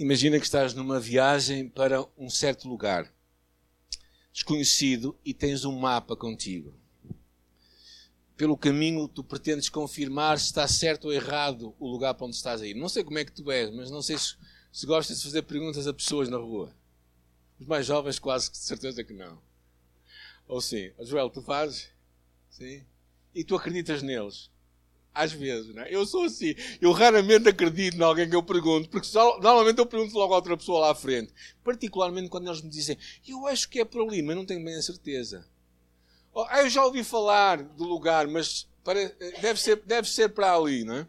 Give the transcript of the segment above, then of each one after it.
Imagina que estás numa viagem para um certo lugar desconhecido e tens um mapa contigo. Pelo caminho, tu pretendes confirmar se está certo ou errado o lugar para onde estás a ir. Não sei como é que tu és, mas não sei se, se gostas de fazer perguntas a pessoas na rua. Os mais jovens, quase de certeza que não. Ou sim, Joel, tu fazes? Sim. E tu acreditas neles? Às vezes, não é? Eu sou assim. Eu raramente acredito em alguém que eu pergunto, porque só, normalmente eu pergunto logo a outra pessoa lá à frente. Particularmente quando eles me dizem, eu acho que é por ali, mas não tenho bem a certeza. Ah, eu já ouvi falar do lugar, mas deve, ser, deve ser para ali, não é?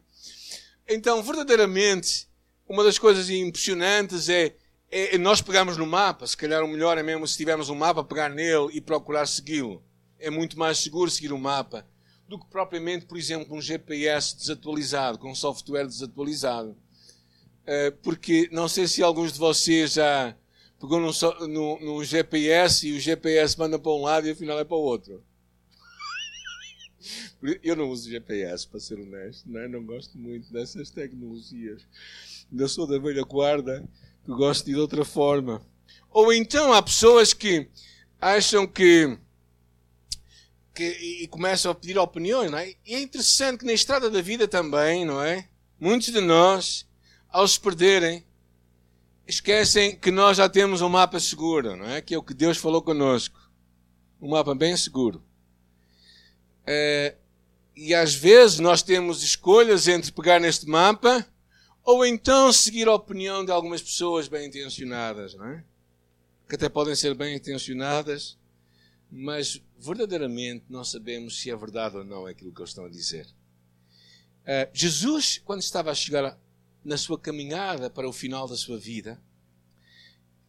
Então, verdadeiramente, uma das coisas impressionantes é, é nós pegarmos no mapa. Se calhar o melhor é mesmo se tivermos um mapa, pegar nele e procurar segui-lo. É muito mais seguro seguir o um mapa do que propriamente, por exemplo, um GPS desatualizado, com um software desatualizado. Eh, porque não sei se alguns de vocês já pegou num, num, GPS e o GPS manda para um lado e afinal é para o outro. Eu não uso GPS, para ser honesto, não, é? não gosto muito dessas tecnologias. Ainda sou da velha guarda que gosto de de outra forma. Ou então há pessoas que acham que que, e, começam a pedir opiniões, não é? E é interessante que na estrada da vida também, não é? Muitos de nós, ao se perderem, esquecem que nós já temos um mapa seguro, não é? Que é o que Deus falou conosco. Um mapa bem seguro. É, e às vezes nós temos escolhas entre pegar neste mapa ou então seguir a opinião de algumas pessoas bem intencionadas, não é? Que até podem ser bem intencionadas, mas verdadeiramente não sabemos se é verdade ou não aquilo que eles estão a dizer. Uh, Jesus, quando estava a chegar na sua caminhada para o final da sua vida,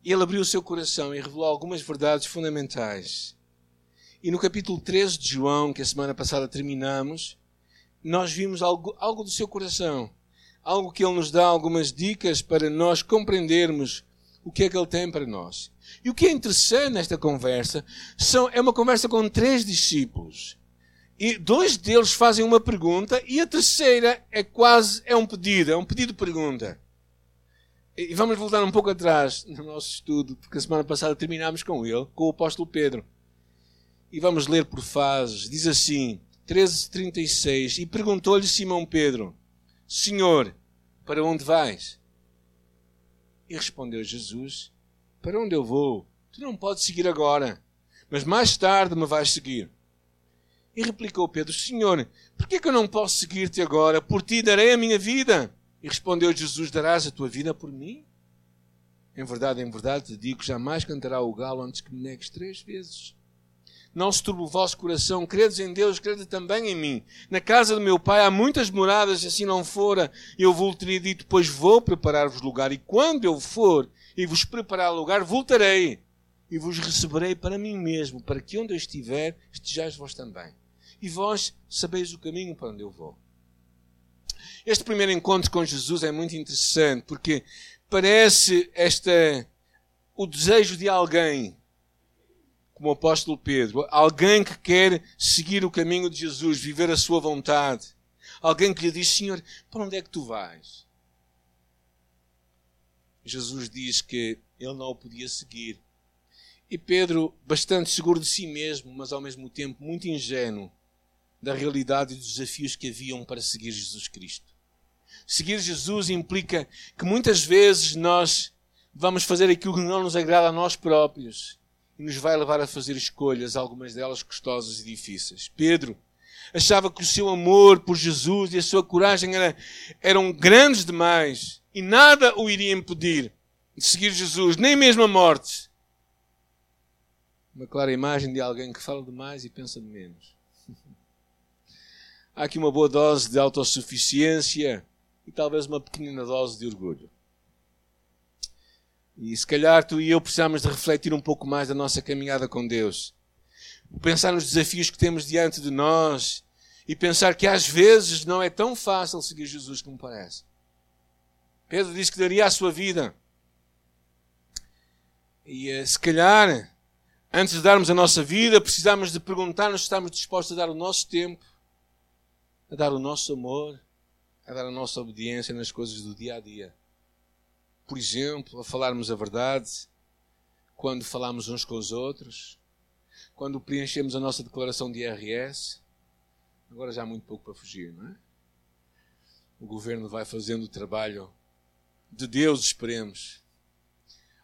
ele abriu o seu coração e revelou algumas verdades fundamentais. E no capítulo 13 de João, que a semana passada terminamos, nós vimos algo, algo do seu coração. Algo que ele nos dá algumas dicas para nós compreendermos o que é que ele tem para nós. E o que é interessante nesta conversa são, é uma conversa com três discípulos. E dois deles fazem uma pergunta e a terceira é quase é um pedido, é um pedido de pergunta. E vamos voltar um pouco atrás no nosso estudo, porque a semana passada terminámos com ele, com o apóstolo Pedro. E vamos ler por fases. Diz assim, 13:36, e perguntou-lhe Simão Pedro: Senhor, para onde vais? E respondeu Jesus: para onde eu vou? Tu não podes seguir agora, mas mais tarde me vais seguir. E replicou Pedro: Senhor, por que, que eu não posso seguir-te agora? Por ti darei a minha vida. E respondeu Jesus: Darás a tua vida por mim? Em verdade, em verdade te digo: jamais cantará o galo antes que me negues três vezes. Não se turbe o vosso coração, credes em Deus, crede também em mim. Na casa do meu pai há muitas moradas, se assim não fora, eu vou teria dito, pois vou preparar-vos lugar. E quando eu for e vos preparar lugar, voltarei e vos receberei para mim mesmo, para que onde eu estiver, estejais vós também. E vós sabeis o caminho para onde eu vou. Este primeiro encontro com Jesus é muito interessante, porque parece esta o desejo de alguém, como o apóstolo Pedro, alguém que quer seguir o caminho de Jesus, viver a sua vontade. Alguém que lhe diz, Senhor, para onde é que tu vais? Jesus diz que ele não o podia seguir. E Pedro, bastante seguro de si mesmo, mas ao mesmo tempo muito ingênuo da realidade e dos desafios que haviam para seguir Jesus Cristo. Seguir Jesus implica que muitas vezes nós vamos fazer aquilo que não nos agrada a nós próprios nos vai levar a fazer escolhas, algumas delas custosas e difíceis. Pedro achava que o seu amor por Jesus e a sua coragem era, eram grandes demais e nada o iria impedir de seguir Jesus, nem mesmo a morte. Uma clara imagem de alguém que fala demais e pensa de menos. Há aqui uma boa dose de autossuficiência e talvez uma pequenina dose de orgulho. E se calhar tu e eu precisamos de refletir um pouco mais da nossa caminhada com Deus. Pensar nos desafios que temos diante de nós e pensar que às vezes não é tão fácil seguir Jesus como parece. Pedro disse que daria a sua vida. E eh, se calhar, antes de darmos a nossa vida, precisamos de perguntar-nos se estamos dispostos a dar o nosso tempo, a dar o nosso amor, a dar a nossa obediência nas coisas do dia a dia. Por exemplo, a falarmos a verdade, quando falamos uns com os outros, quando preenchemos a nossa declaração de IRS. Agora já há muito pouco para fugir, não é? O governo vai fazendo o trabalho de Deus, esperemos.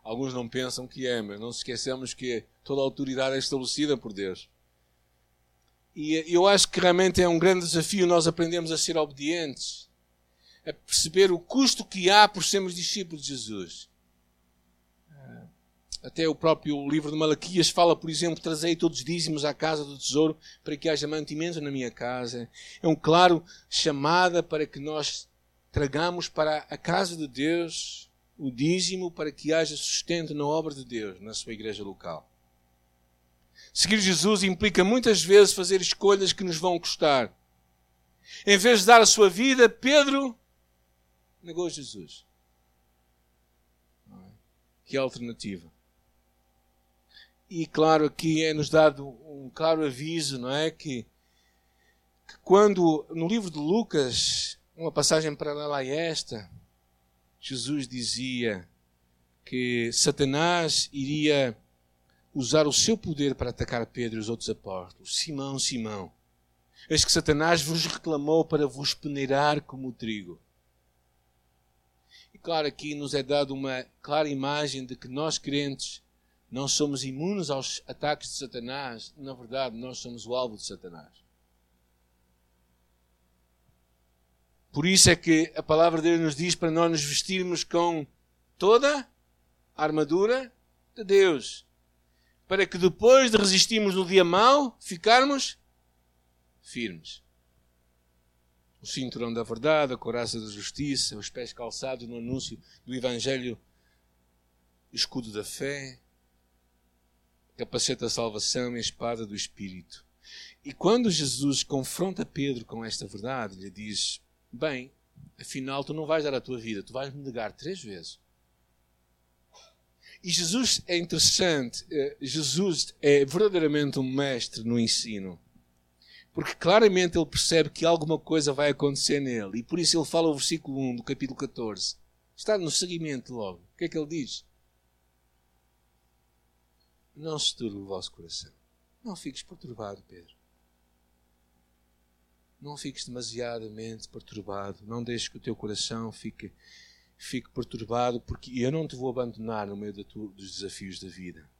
Alguns não pensam que é, mas não se esqueçamos que toda a autoridade é estabelecida por Deus. E eu acho que realmente é um grande desafio nós aprendemos a ser obedientes, a perceber o custo que há por sermos discípulos de Jesus. Até o próprio livro de Malaquias fala, por exemplo, trazei todos os dízimos à casa do tesouro para que haja mantimento na minha casa. É um claro chamada para que nós tragamos para a casa de Deus o dízimo para que haja sustento na obra de Deus, na sua igreja local. Seguir Jesus implica muitas vezes fazer escolhas que nos vão custar. Em vez de dar a sua vida, Pedro negou Jesus. Que alternativa? E claro, aqui é-nos dado um claro aviso, não é? Que, que quando, no livro de Lucas, uma passagem paralela a esta, Jesus dizia que Satanás iria usar o seu poder para atacar Pedro e os outros apóstolos. Simão, Simão, eis que Satanás vos reclamou para vos peneirar como trigo. E claro, aqui nos é dada uma clara imagem de que nós crentes não somos imunes aos ataques de Satanás, na verdade, nós somos o alvo de Satanás. Por isso é que a palavra de Deus nos diz para nós nos vestirmos com toda a armadura de Deus, para que depois de resistirmos no dia mau, ficarmos firmes. O cinturão da verdade, a coraça da justiça, os pés calçados no anúncio do Evangelho, escudo da fé, capacete da salvação e a espada do Espírito. E quando Jesus confronta Pedro com esta verdade, lhe diz: Bem, afinal tu não vais dar a tua vida, tu vais me negar três vezes. E Jesus é interessante, eh, Jesus é verdadeiramente um mestre no ensino. Porque claramente ele percebe que alguma coisa vai acontecer nele. E por isso ele fala o versículo 1 do capítulo 14. Está no seguimento logo. O que é que ele diz? Não se turbe o vosso coração. Não fiques perturbado, Pedro. Não fiques demasiadamente perturbado. Não deixes que o teu coração fique, fique perturbado, porque eu não te vou abandonar no meio dos desafios da vida.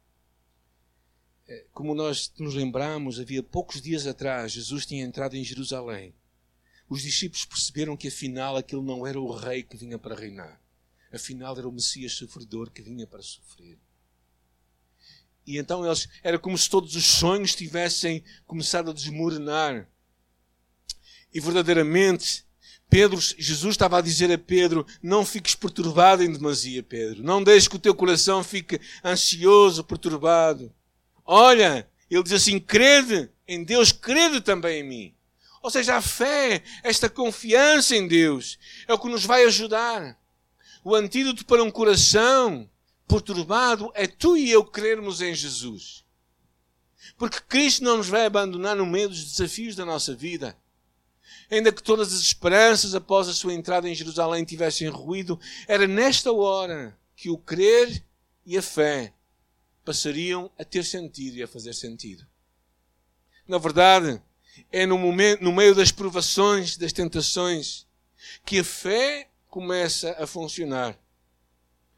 Como nós nos lembramos, havia poucos dias atrás, Jesus tinha entrado em Jerusalém. Os discípulos perceberam que afinal aquele não era o rei que vinha para reinar. Afinal era o Messias sofredor que vinha para sofrer. E então eles, era como se todos os sonhos tivessem começado a desmoronar. E verdadeiramente, Pedro, Jesus estava a dizer a Pedro: Não fiques perturbado em demasia, Pedro. Não deixes que o teu coração fique ansioso, perturbado. Olha, ele diz assim: crede em Deus, crede também em mim. Ou seja, a fé, esta confiança em Deus, é o que nos vai ajudar. O antídoto para um coração perturbado é tu e eu crermos em Jesus. Porque Cristo não nos vai abandonar no meio dos desafios da nossa vida. Ainda que todas as esperanças após a sua entrada em Jerusalém tivessem ruído, era nesta hora que o crer e a fé passariam a ter sentido e a fazer sentido. Na verdade, é no, momento, no meio das provações, das tentações, que a fé começa a funcionar.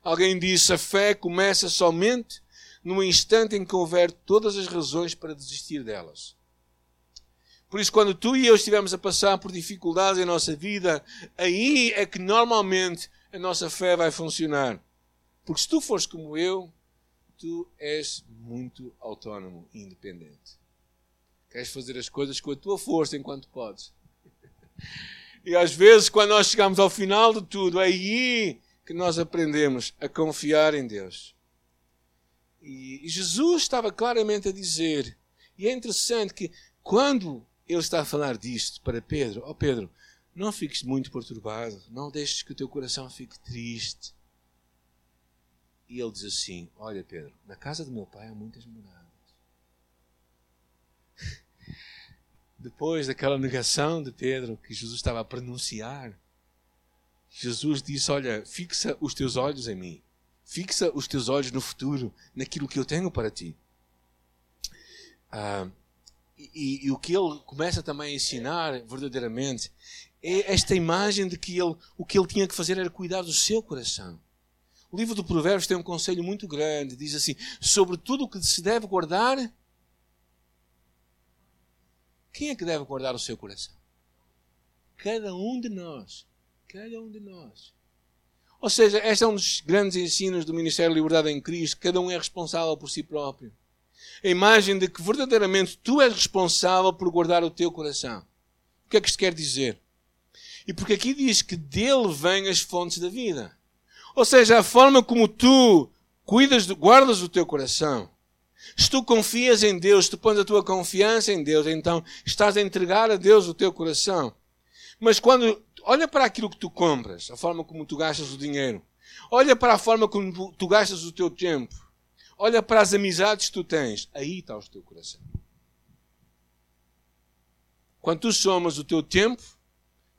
Alguém disse: a fé começa somente no instante em que houver todas as razões para desistir delas. Por isso, quando tu e eu estivermos a passar por dificuldades em nossa vida, aí é que normalmente a nossa fé vai funcionar. Porque se tu fores como eu, tu és muito autónomo e independente. Queres fazer as coisas com a tua força enquanto podes. E às vezes, quando nós chegamos ao final de tudo, aí que nós aprendemos a confiar em Deus. E Jesus estava claramente a dizer, e é interessante que quando ele está a falar disto para Pedro, ó oh Pedro, não fiques muito perturbado, não deixes que o teu coração fique triste. E ele diz assim: Olha, Pedro, na casa do meu pai há muitas moradas. Depois daquela negação de Pedro que Jesus estava a pronunciar, Jesus disse: Olha, fixa os teus olhos em mim. Fixa os teus olhos no futuro, naquilo que eu tenho para ti. Ah, e, e, o que ele começa também a ensinar verdadeiramente é esta imagem de que ele, o que ele tinha que fazer era cuidar do seu coração. O livro do Provérbios tem um conselho muito grande. Diz assim: sobre tudo o que se deve guardar, quem é que deve guardar o seu coração? Cada um de nós. Cada um de nós. Ou seja, este é um dos grandes ensinos do Ministério da Liberdade em Cristo. Cada um é responsável por si próprio. A imagem de que verdadeiramente tu és responsável por guardar o teu coração. O que é que isto quer dizer? E porque aqui diz que dele vêm as fontes da vida. Ou seja, a forma como tu cuidas, guardas o teu coração. Se tu confias em Deus, tu pões a tua confiança em Deus, então estás a entregar a Deus o teu coração. Mas quando olha para aquilo que tu compras, a forma como tu gastas o dinheiro, olha para a forma como tu gastas o teu tempo, olha para as amizades que tu tens, aí está o teu coração. Quando tu somas o teu tempo,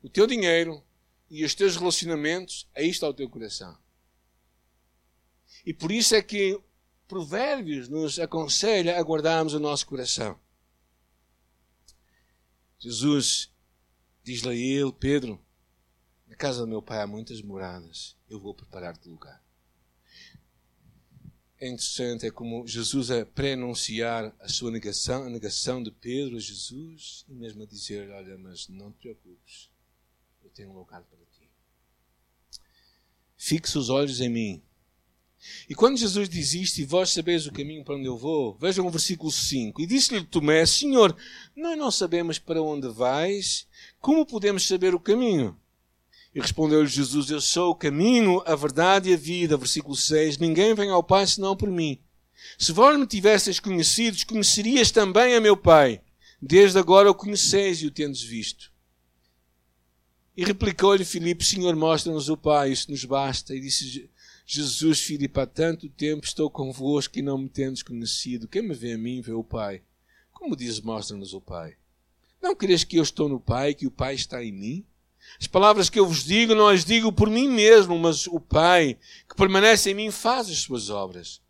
o teu dinheiro e os teus relacionamentos, aí está o teu coração. E por isso é que Provérbios nos aconselha a guardarmos o nosso coração. Jesus diz-lhe a ele, Pedro, na casa do meu pai há muitas moradas, eu vou preparar-te lugar. É interessante, é como Jesus a prenunciar a sua negação, a negação de Pedro a Jesus, e mesmo a dizer, olha, mas não te preocupes, eu tenho um lugar para ti. Fixe os olhos em mim, e quando Jesus diz isto, e vós sabeis o caminho para onde eu vou, vejam o versículo 5. E disse-lhe Tomé: Senhor, nós não sabemos para onde vais, como podemos saber o caminho? E respondeu-lhe Jesus: Eu sou o caminho, a verdade e a vida. Versículo 6: Ninguém vem ao Pai senão por mim. Se vós me tivesseis conhecidos, conhecerias também a meu Pai. Desde agora o conheceis e o tendes visto. E replicou-lhe Filipe: Senhor, mostra-nos o Pai, isso nos basta. E disse Jesus, Filipe, há tanto tempo estou convosco e não me tendes conhecido. Quem me vê a mim, vê o Pai. Como diz, mostra-nos o Pai. Não queres que eu estou no Pai que o Pai está em mim? As palavras que eu vos digo, não as digo por mim mesmo, mas o Pai, que permanece em mim, faz as suas obras.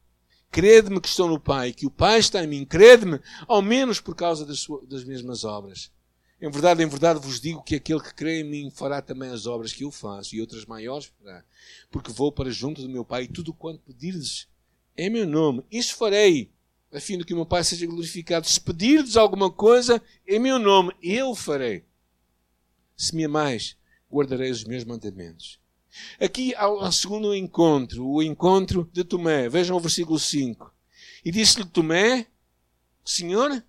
Crede-me que estou no Pai, que o Pai está em mim. Crede-me, ao menos por causa das, suas, das mesmas obras. Em verdade, em verdade vos digo que aquele que crê em mim fará também as obras que eu faço e outras maiores fará. Porque vou para junto do meu Pai e tudo quanto pedirdes em meu nome, isso farei, a fim de que o meu Pai seja glorificado. Se pedirdes alguma coisa em meu nome, eu farei. Se me amais, guardarei os meus mandamentos. Aqui há o segundo encontro, o encontro de Tomé. Vejam o versículo 5. E disse-lhe Tomé, Senhor,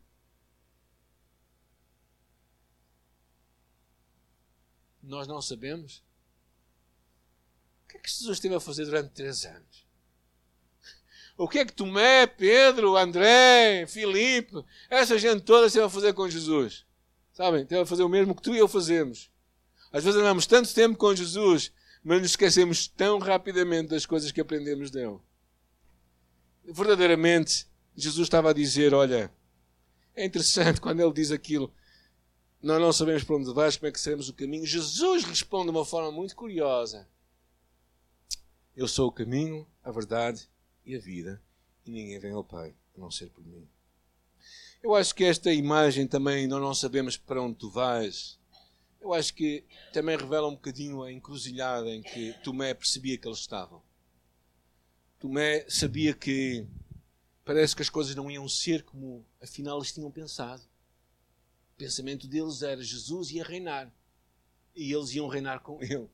nós não sabemos? O que é que Jesus esteve a fazer durante três anos? O que é que Tomé, Pedro, André, Filipe, essa gente toda esteve a fazer com Jesus? Sabem? Esteve a fazer o mesmo que tu e eu fazemos. Às vezes andamos tanto tempo com Jesus, mas nos esquecemos tão rapidamente das coisas que aprendemos dele. Verdadeiramente, Jesus estava a dizer: Olha, é interessante quando ele diz aquilo. Nós não sabemos para onde vais, como é que seremos o caminho. Jesus responde de uma forma muito curiosa: Eu sou o caminho, a verdade e a vida, e ninguém vem ao Pai a não ser por mim. Eu acho que esta imagem também, nós não sabemos para onde tu vais. Eu acho que também revela um bocadinho a encruzilhada em que Tomé percebia que eles estavam. Tomé sabia que parece que as coisas não iam ser como afinal eles tinham pensado. O pensamento deles era Jesus ia reinar. E eles iam reinar com ele.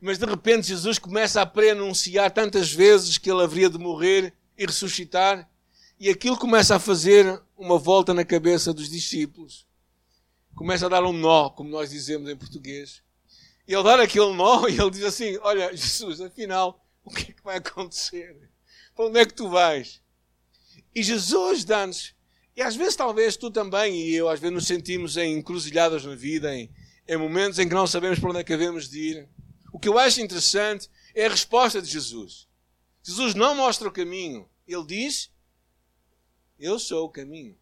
Mas de repente Jesus começa a preanunciar tantas vezes que ele haveria de morrer e ressuscitar. E aquilo começa a fazer uma volta na cabeça dos discípulos. Começa a dar um nó, como nós dizemos em português. E ele dá aquele nó e ele diz assim: Olha, Jesus, afinal, o que é que vai acontecer? Para onde é que tu vais? E Jesus dá-nos e às vezes, talvez tu também e eu, às vezes, nos sentimos em encruzilhadas na vida, em, em momentos em que não sabemos para onde é que devemos de ir. O que eu acho interessante é a resposta de Jesus. Jesus não mostra o caminho. Ele diz: Eu sou o caminho.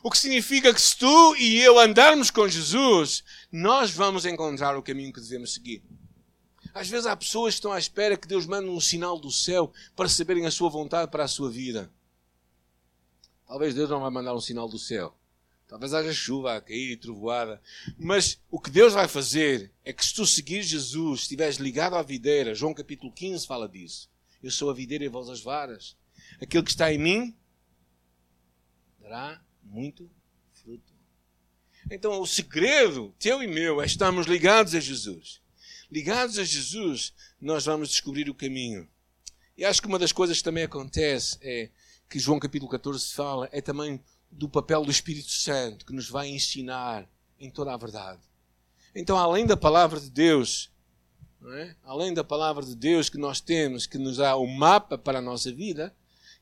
O que significa que se tu e eu andarmos com Jesus, nós vamos encontrar o caminho que devemos seguir. Às vezes há pessoas que estão à espera que Deus mande um sinal do céu para saberem a sua vontade para a sua vida. Talvez Deus não vai mandar um sinal do céu. Talvez haja chuva a cair e trovoada. Mas o que Deus vai fazer é que se tu seguires Jesus, estiveres ligado à videira, João capítulo 15 fala disso. Eu sou a videira e vós as varas. Aquele que está em mim dará muito fruto. Então, o segredo teu e meu é estarmos ligados a Jesus. Ligados a Jesus, nós vamos descobrir o caminho. E acho que uma das coisas que também acontece é que João capítulo 14 fala é também do papel do Espírito Santo que nos vai ensinar em toda a verdade. Então, além da palavra de Deus, é? além da palavra de Deus que nós temos, que nos dá o mapa para a nossa vida,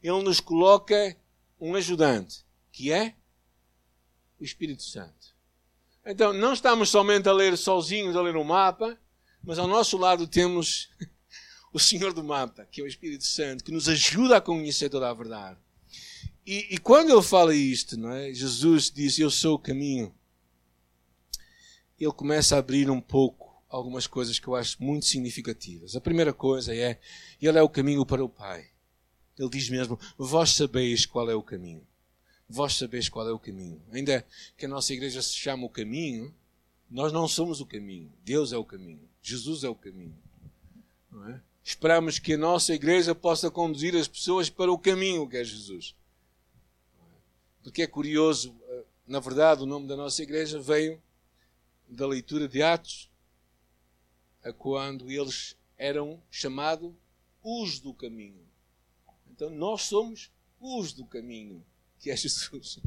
Ele nos coloca um ajudante, que é o Espírito Santo. Então, não estamos somente a ler sozinhos, a ler o mapa, mas ao nosso lado temos o Senhor do mapa, que é o Espírito Santo, que nos ajuda a conhecer toda a verdade. E, e quando ele fala isto, não é? Jesus diz: Eu sou o caminho. Ele começa a abrir um pouco algumas coisas que eu acho muito significativas. A primeira coisa é: Ele é o caminho para o Pai. Ele diz mesmo: Vós sabeis qual é o caminho. Vós sabeis qual é o caminho. Ainda que a nossa igreja se chama o caminho, nós não somos o caminho. Deus é o caminho. Jesus é o caminho. Não é? Esperamos que a nossa igreja possa conduzir as pessoas para o caminho que é Jesus. Porque é curioso, eh, na verdade, o nome da nossa igreja veio da leitura de Atos, a quando eles eram chamados os do caminho. Então nós somos os do caminho, que é Jesus.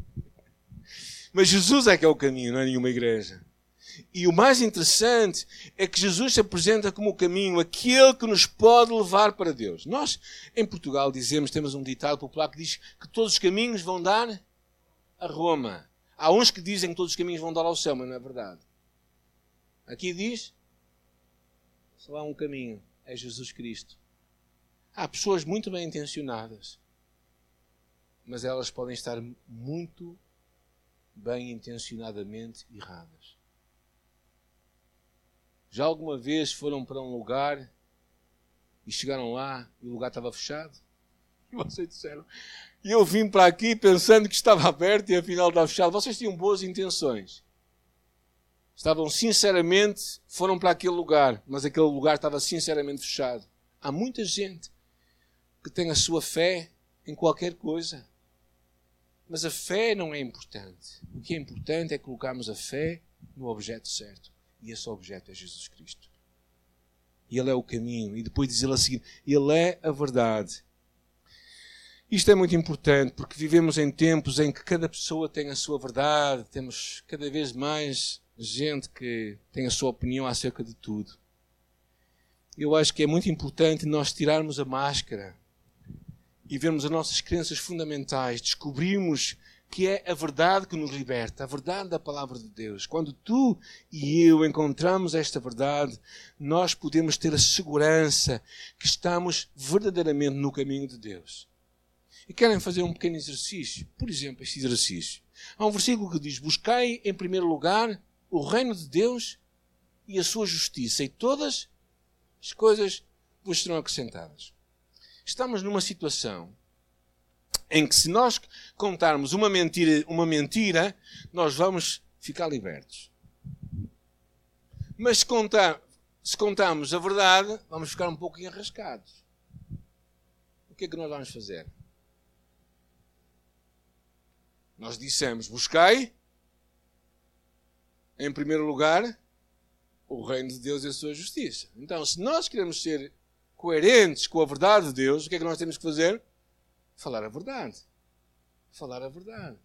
Mas Jesus é que é o caminho, não é nenhuma igreja. E o mais interessante é que Jesus se apresenta como o caminho, aquele que nos pode levar para Deus. Nós, em Portugal, dizemos, temos um ditado popular que diz que todos os caminhos vão dar a Roma. Há uns que dizem que todos os caminhos vão dar ao céu, mas não é verdade. Aqui diz: só há um caminho, é Jesus Cristo. Há pessoas muito bem intencionadas, mas elas podem estar muito bem intencionadamente erradas. Já alguma vez foram para um lugar e chegaram lá e o lugar estava fechado? E vocês disseram: e eu vim para aqui pensando que estava aberto e afinal estava fechado. Vocês tinham boas intenções. Estavam sinceramente, foram para aquele lugar, mas aquele lugar estava sinceramente fechado. Há muita gente que tem a sua fé em qualquer coisa. Mas a fé não é importante. O que é importante é colocarmos a fé no objeto certo. E esse objeto é Jesus Cristo. E Ele é o caminho. E depois diz ele a seguir: Ele é a verdade isto é muito importante porque vivemos em tempos em que cada pessoa tem a sua verdade, temos cada vez mais gente que tem a sua opinião acerca de tudo. Eu acho que é muito importante nós tirarmos a máscara e vermos as nossas crenças fundamentais, descobrirmos que é a verdade que nos liberta, a verdade da palavra de Deus. Quando tu e eu encontramos esta verdade, nós podemos ter a segurança que estamos verdadeiramente no caminho de Deus e querem fazer um pequeno exercício, por exemplo, este exercício. Há um versículo que diz: Buscai em primeiro lugar o reino de Deus e a sua justiça, e todas as coisas vos serão acrescentadas. Estamos numa situação em que, se nós contarmos uma mentira, uma mentira nós vamos ficar libertos. Mas se, se contarmos a verdade, vamos ficar um pouco enrascados. O que é que nós vamos fazer? Nós dissemos: buscai, em primeiro lugar, o reino de Deus e a sua justiça. Então, se nós queremos ser coerentes com a verdade de Deus, o que é que nós temos que fazer? Falar a verdade. Falar a verdade.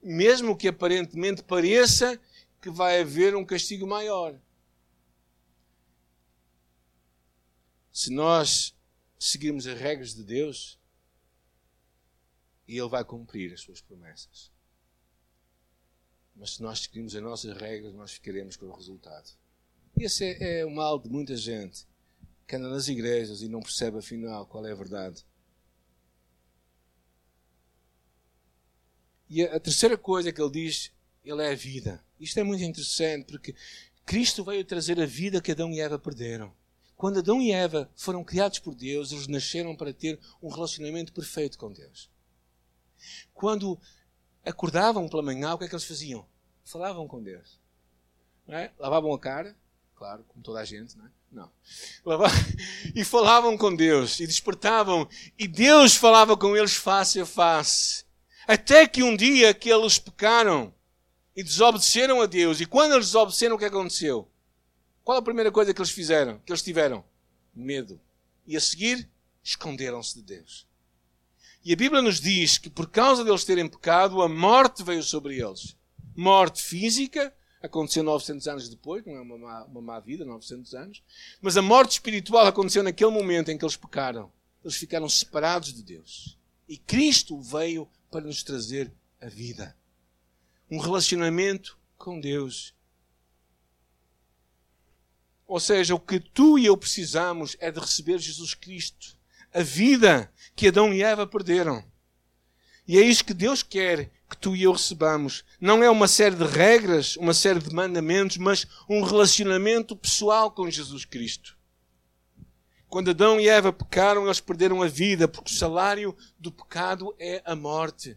Mesmo que aparentemente pareça que vai haver um castigo maior. Se nós seguirmos as regras de Deus, Ele vai cumprir as suas promessas. Mas se nós seguirmos as nossas regras, nós ficaremos com o resultado. Esse é, é o mal de muita gente que anda nas igrejas e não percebe afinal qual é a verdade. E a, terceira coisa que ele diz, ele é a vida. Isto é muito interessante porque Cristo veio trazer a vida que Adão e Eva perderam. Quando Adão e Eva foram criados por Deus, eles nasceram para ter um relacionamento perfeito com Deus. Quando acordavam pela manhã, o que é que eles faziam? Falavam com Deus. É? Lavavam a cara, claro, como toda a gente, não é? Não. E falavam com Deus, e despertavam, e Deus falava com eles face a face. Até que um dia que eles pecaram e desobedeceram a Deus, e quando eles desobedeceram, o que aconteceu? Qual a primeira coisa que eles fizeram? Que eles tiveram? Medo. E a seguir, esconderam-se de Deus. E a Bíblia nos diz que por causa deles terem pecado, a morte veio sobre eles. Morte física, aconteceu 900 anos depois, não é uma má, uma má vida, 900 anos. Mas a morte espiritual aconteceu naquele momento em que eles pecaram. Eles ficaram separados de Deus. E Cristo veio para nos trazer a vida. Um relacionamento com Deus. Ou seja, o que tu e eu precisamos é de receber Jesus Cristo. A vida que Adão e Eva perderam. E é isso que Deus quer que tu e eu recebamos. Não é uma série de regras, uma série de mandamentos, mas um relacionamento pessoal com Jesus Cristo. Quando Adão e Eva pecaram, eles perderam a vida, porque o salário do pecado é a morte.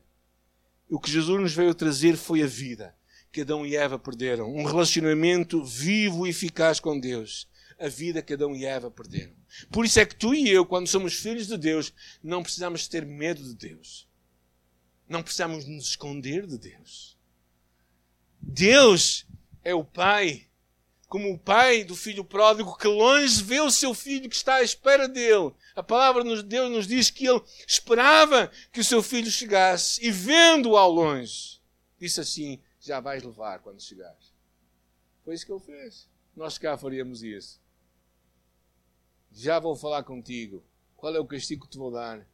E o que Jesus nos veio trazer foi a vida que Adão e Eva perderam. Um relacionamento vivo e eficaz com Deus. A vida que Adão e Eva perderam. Por isso é que tu e eu, quando somos filhos de Deus, não precisamos ter medo de Deus. Não precisamos nos esconder de Deus. Deus é o Pai, como o Pai do filho pródigo que longe vê o seu filho que está à espera dele. A palavra de Deus nos diz que ele esperava que o seu filho chegasse e vendo-o ao longe, disse assim: Já vais levar quando chegares. Foi isso que ele fez. Nós cá faríamos isso. Já vou falar contigo. Qual é o castigo que te vou dar?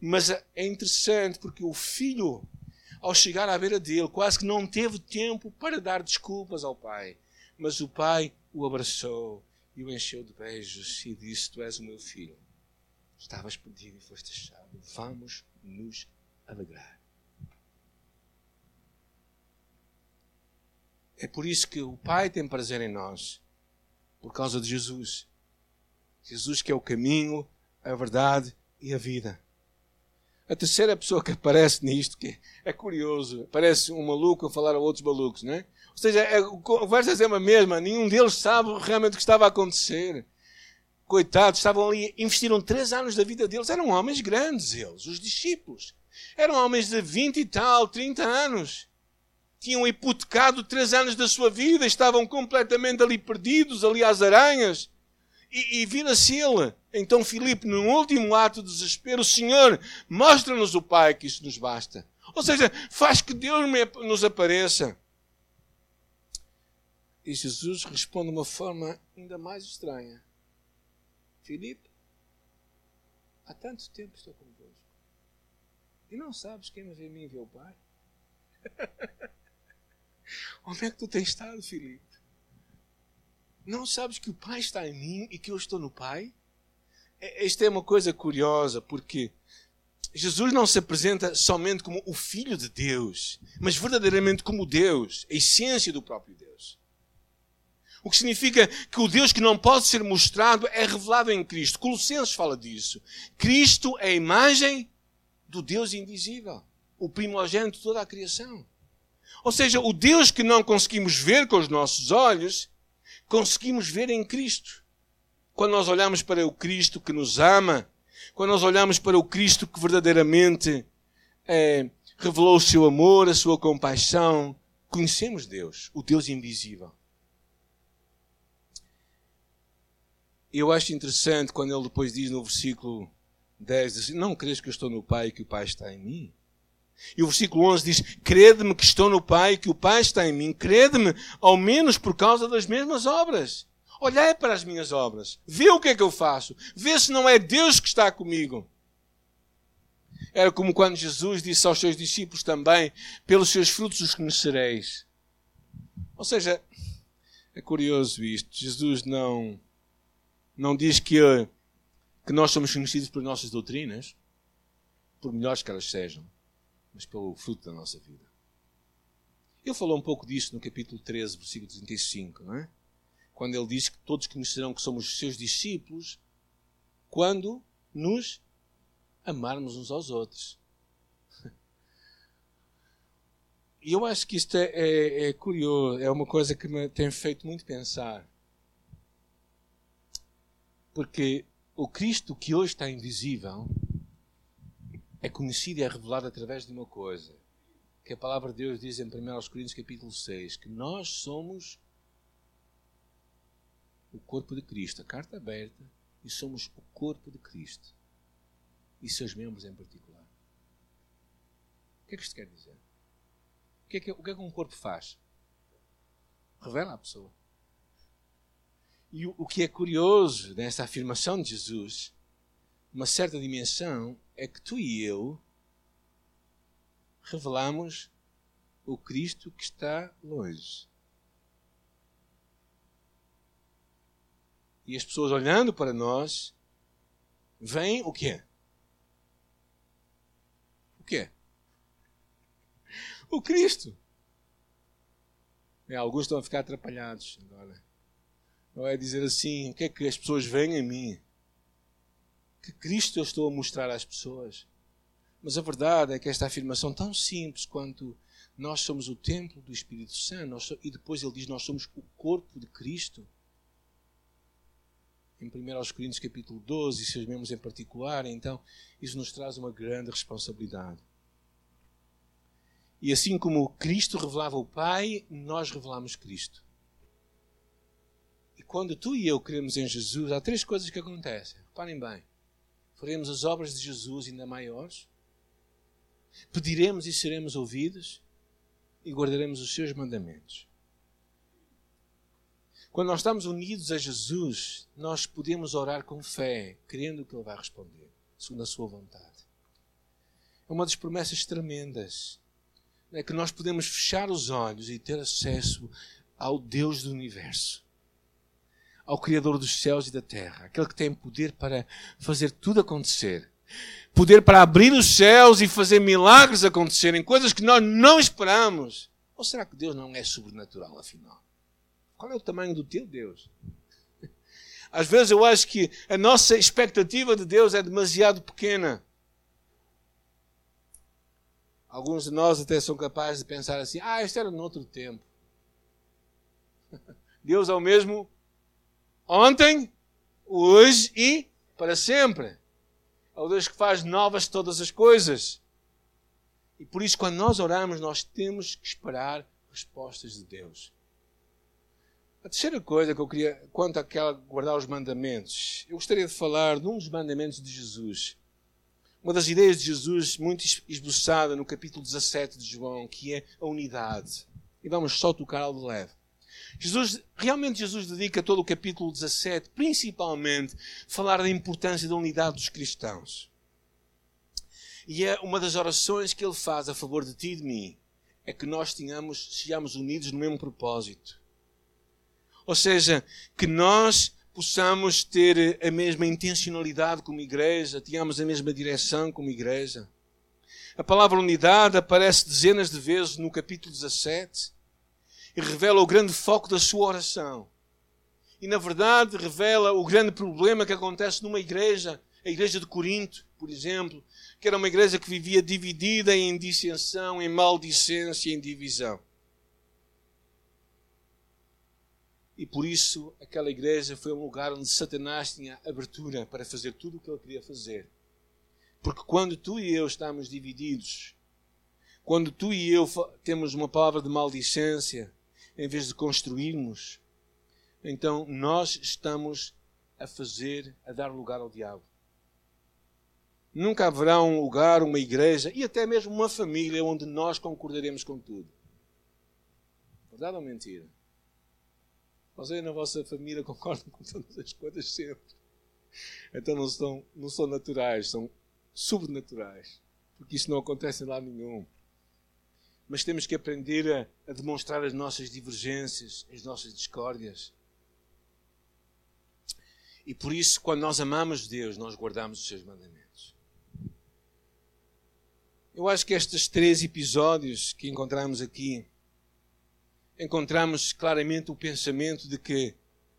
Mas é interessante porque o filho, ao chegar à beira dele, quase que não teve tempo para dar desculpas ao pai. Mas o pai o abraçou e o encheu de beijos e disse: Tu és o meu filho. Estavas perdido e foste achado. Vamos nos alegrar. É por isso que o Pai tem prazer em nós, por causa de Jesus. Jesus que é o caminho, a verdade e a vida. A terceira pessoa que aparece nisto, que é curioso, parece um maluco a falar a outros malucos, não é? Ou seja, é, a conversa é sempre a mesma, nenhum deles sabe realmente o que estava a acontecer. Coitados, estavam ali, investiram três anos da vida deles, eram homens grandes eles, os discípulos. Eram homens de 20 e tal, 30 anos. Tinham hipotecado três anos da sua vida, estavam completamente ali perdidos, ali às aranhas. E, e vira-se ele. Então Filipe, no último ato de desespero, Senhor, mostra-nos o Pai, que isso nos basta. Ou seja, faz que Deus nos apareça. E Jesus responde de uma forma ainda mais estranha. Filipe, há tanto tempo estou convosco. E não sabes quem me vê a mim vê o Pai? Onde é que tu tens estado, Filipe? Não sabes que o Pai está em mim e que eu estou no Pai? Esta é uma coisa curiosa, porque Jesus não se apresenta somente como o Filho de Deus, mas verdadeiramente como Deus, a essência do próprio Deus. O que significa que o Deus que não pode ser mostrado é revelado em Cristo. Colossenses fala disso. Cristo é a imagem do Deus invisível, o primogênito de toda a criação. Ou seja, o Deus que não conseguimos ver com os nossos olhos conseguimos ver em Cristo. Quando nós olhamos para o Cristo que nos ama, quando nós olhamos para o Cristo que verdadeiramente é, revelou o seu amor, a sua compaixão, conhecemos Deus, o Deus invisível. Eu acho interessante quando ele depois diz no versículo 10, diz, não crees que eu estou no Pai e que o Pai está em mim? E o versículo 11 diz: Crede-me que estou no Pai, que o Pai está em mim. Crede-me, ao menos por causa das mesmas obras. Olhai para as minhas obras. Vê o que é que eu faço. Vê se não é Deus que está comigo. Era como quando Jesus disse aos seus discípulos também: Pelos seus frutos os conhecereis. Ou seja, é curioso isto. Jesus não, não diz que, que nós somos conhecidos por nossas doutrinas, por melhores que elas sejam. mas pelo fruto da nossa vida. Ele falou um pouco disso no capítulo 13, versículo 35, não é? Quando ele diz que todos conhecerão que somos seus discípulos quando nos amarmos uns aos outros. E eu acho que isto é, é, é, curioso, é uma coisa que me tem feito muito pensar. Porque o Cristo que hoje está invisível é conhecido e é revelado através de uma coisa. Que a palavra de Deus diz em 1 Coríntios capítulo 6, que nós somos o corpo de Cristo, a carta aberta, e somos o corpo de Cristo. E seus membros em particular. O que é que isto quer dizer? que é que, o que é que um corpo faz? Revela a pessoa. E o, o que é curioso nesta afirmação de Jesus, uma certa dimensão, é que tu e eu revelamos o Cristo que está longe. E as pessoas olhando para nós, veem o quê? O quê? o Cristo. É, alguns estão a ficar atrapalhados agora. Não é dizer assim, o que é que as pessoas veem em mim? Que Cristo eu estou a mostrar às pessoas. Mas a verdade é que esta afirmação tão simples quanto nós somos o templo do Espírito Santo, e depois ele diz nós somos o corpo de Cristo. Em 1 Coríntios capítulo 12, e seus membros em particular, então isso nos traz uma grande responsabilidade. E assim como Cristo revelava o Pai, nós revelamos Cristo. Quando tu e eu cremos em Jesus, há três coisas que acontecem. Reparem bem. Faremos as obras de Jesus ainda maiores. Pediremos e seremos ouvidos. E guardaremos os seus mandamentos. Quando nós estamos unidos a Jesus, nós podemos orar com fé, crendo que Ele vai responder, segundo a Sua vontade. É uma das promessas tremendas é que nós podemos fechar os olhos e ter acesso ao Deus do universo, ao Criador dos céus e da terra, aquele que tem poder para fazer tudo acontecer, poder para abrir os céus e fazer milagres acontecerem, coisas que nós não esperamos. Ou será que Deus não é sobrenatural, afinal? Qual é o tamanho do teu Deus? Às vezes eu acho que a nossa expectativa de Deus é demasiado pequena. Alguns de nós até são capazes de pensar assim: ah, isto era noutro tempo. Deus é o mesmo ontem, hoje e para sempre. É o Deus que faz novas todas as coisas. E por isso, quando nós oramos, nós temos que esperar respostas de Deus. A terceira coisa que eu queria, quanto àquela guardar os mandamentos, eu gostaria de falar de um dos mandamentos de Jesus uma das ideias de Jesus muito esboçada no capítulo 17 de João, que é a unidade. E vamos só tocar algo leve. Jesus, realmente Jesus dedica todo o capítulo 17, principalmente, a falar da importância da unidade dos cristãos. E é uma das orações que ele faz a favor de ti e de mim, é que nós tenhamos, sejamos unidos no mesmo propósito. Ou seja, que nós possamos ter a mesma intencionalidade como igreja, tenhamos a mesma direção como igreja. A palavra unidade aparece dezenas de vezes no capítulo 17 e revela o grande foco da sua oração. E, na verdade, revela o grande problema que acontece numa igreja, a igreja de Corinto, por exemplo, que era uma igreja que vivia dividida em dissensão, em maldicência, em divisão. E por isso aquela igreja foi um lugar onde Satanás tinha abertura para fazer tudo o que ele queria fazer. Porque quando tu e eu estamos divididos, quando tu e eu temos uma palavra de maldicência, em vez de construirmos, então nós estamos a fazer, a dar lugar ao diabo. Nunca haverá um lugar, uma igreja e até mesmo uma família onde nós concordaremos com tudo. Verdade ou mentira? Vocês na vossa família concordam com todas as coisas sempre. Então não são, não são naturais, são sobrenaturais. Porque isso não acontece em lado nenhum. Mas temos que aprender a, a demonstrar as nossas divergências, as nossas discórdias. E por isso, quando nós amamos Deus, nós guardamos os seus mandamentos. Eu acho que estes três episódios que encontramos aqui, encontramos claramente o pensamento de que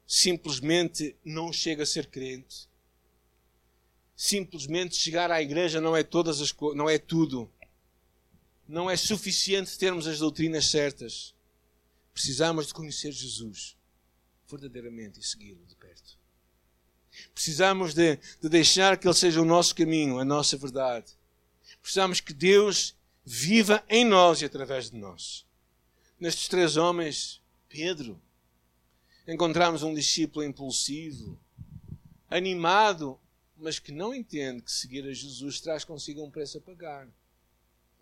simplesmente não chega a ser crente. Simplesmente chegar à igreja não é todas as não é tudo. Não é suficiente termos as doutrinas certas. Precisamos de conhecer Jesus verdadeiramente e segui-lo de perto. Precisamos de, de deixar que Ele seja o nosso caminho, a nossa verdade. Precisamos que Deus viva em nós e através de nós. Nestes três homens, Pedro, encontramos um discípulo impulsivo, animado, mas que não entende que seguir a Jesus traz consigo um preço a pagar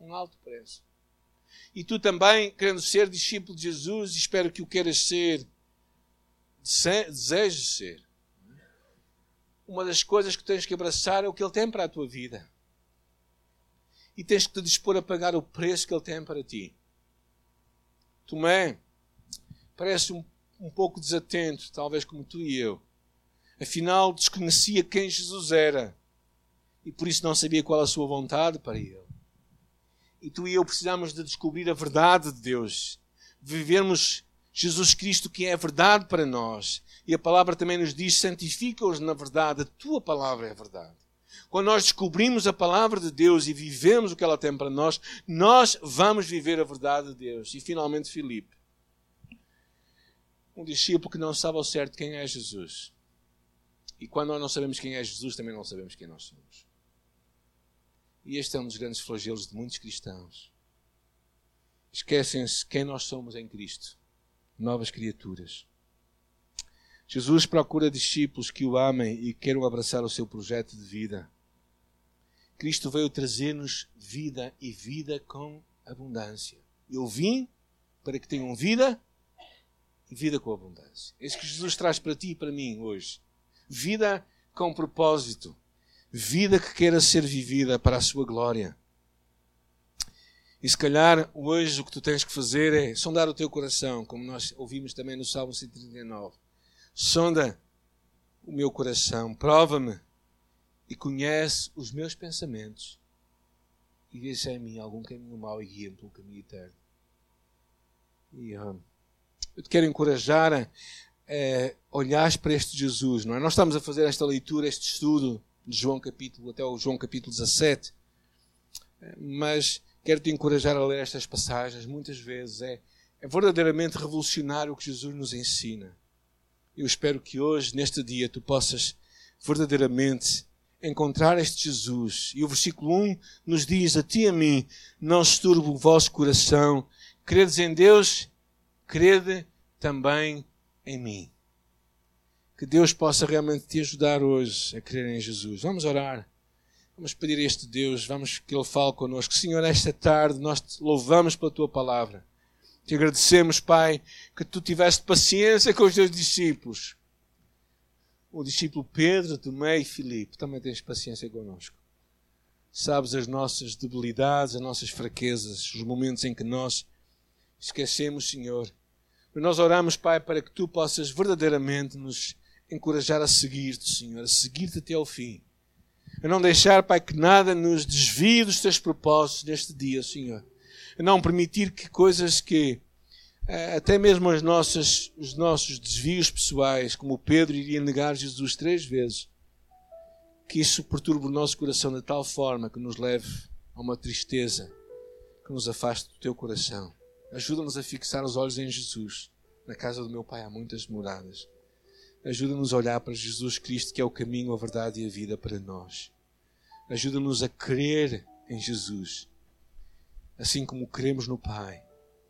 um alto preço. E tu também, querendo ser discípulo de Jesus, espero que o queiras ser, desejes ser. Uma das coisas que tens que abraçar é o que Ele tem para a tua vida. E tens que te dispor a pagar o preço que Ele tem para ti. Tomé parece um um pouco desatento, talvez como tu e eu. Afinal, desconhecia quem Jesus era e por isso não sabia qual a sua vontade para ele. E tu e eu precisamos de descobrir a verdade de Deus, vivermos Jesus Cristo que é a verdade para nós. E a palavra também nos diz: santifica-os na verdade, a tua palavra é a verdade. Quando nós descobrimos a palavra de Deus e vivemos o que ela tem para nós, nós vamos viver a verdade de Deus. E finalmente, Filipe um discípulo que não sabe ao certo quem é Jesus. E quando nós não sabemos quem é Jesus, também não sabemos quem nós somos. E este é um dos grandes flagelos de muitos cristãos. Esquecem-se quem nós somos em Cristo. Novas criaturas. Jesus procura discípulos que o amem e queiram abraçar o seu projeto de vida. Cristo veio trazer-nos vida e vida com abundância. Eu vim para que tenham vida vida com abundância. É isso que Jesus traz para ti e para mim hoje. Vida com propósito. Vida que queira ser vivida para a sua glória. E se calhar hoje o que tu tens que fazer é sondar o teu coração, como nós ouvimos também no Salmo 139. Sonda o meu coração, prova-me e conhece os meus pensamentos e é em mim algum caminho mau e guia-me pelo caminho eterno. E um, eu te quero encorajar a, a olhares para este Jesus, não é? Nós estamos a fazer esta leitura, este estudo de João capítulo, até o João capítulo 17, mas quero te encorajar a ler estas passagens, muitas vezes é, é verdadeiramente revolucionário o que Jesus nos ensina. Eu espero que hoje, neste dia, tu possas verdadeiramente encontrar este Jesus. E o versículo 1 nos diz: A ti e a mim não se turbe o vosso coração, credes em Deus, crede também em mim. Que Deus possa realmente te ajudar hoje a crer em Jesus. Vamos orar. Vamos pedir a este Deus, vamos que Ele fale connosco. Senhor, esta tarde nós te louvamos pela tua palavra. Te agradecemos, Pai, que tu tiveste paciência com os teus discípulos. O discípulo Pedro, Tomé e Filipe, também tens paciência connosco. Sabes as nossas debilidades, as nossas fraquezas, os momentos em que nós esquecemos, Senhor, nós oramos, Pai, para que tu possas verdadeiramente nos encorajar a seguir-te, Senhor, a seguir-te até ao fim. A não deixar, Pai, que nada nos desvie dos teus propósitos neste dia, Senhor. A não permitir que coisas que, eh, até mesmo as nossas, os nossos desvios pessoais, como Pedro iria negar Jesus três vezes, que isso perturbe o nosso coração de tal forma que nos leve a uma tristeza que nos afaste do teu coração. Ajuda-nos a fixar os olhos em Jesus. Na casa do meu Pai há muitas moradas. Ajuda-nos a olhar para Jesus Cristo, que é o caminho, a verdade e a vida para nós. Ajuda-nos a crer em Jesus, assim como cremos no Pai.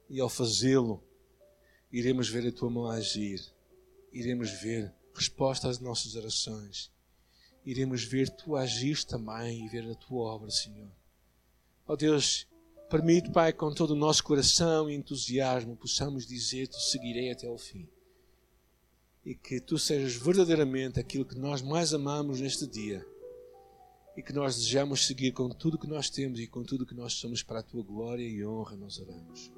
E ao fazê-lo, iremos ver a tua mão agir. Iremos ver resposta às nossas orações. Iremos ver tu agir também e ver a tua obra, Senhor. Ó oh Deus, Permite, Pai, com todo o nosso coração e entusiasmo, possamos dizer-te: seguirei até ao fim. E que tu sejas verdadeiramente aquilo que nós mais amamos neste dia. E que nós desejamos seguir com tudo que nós temos e com tudo que nós somos para a tua glória e honra, nós oramos.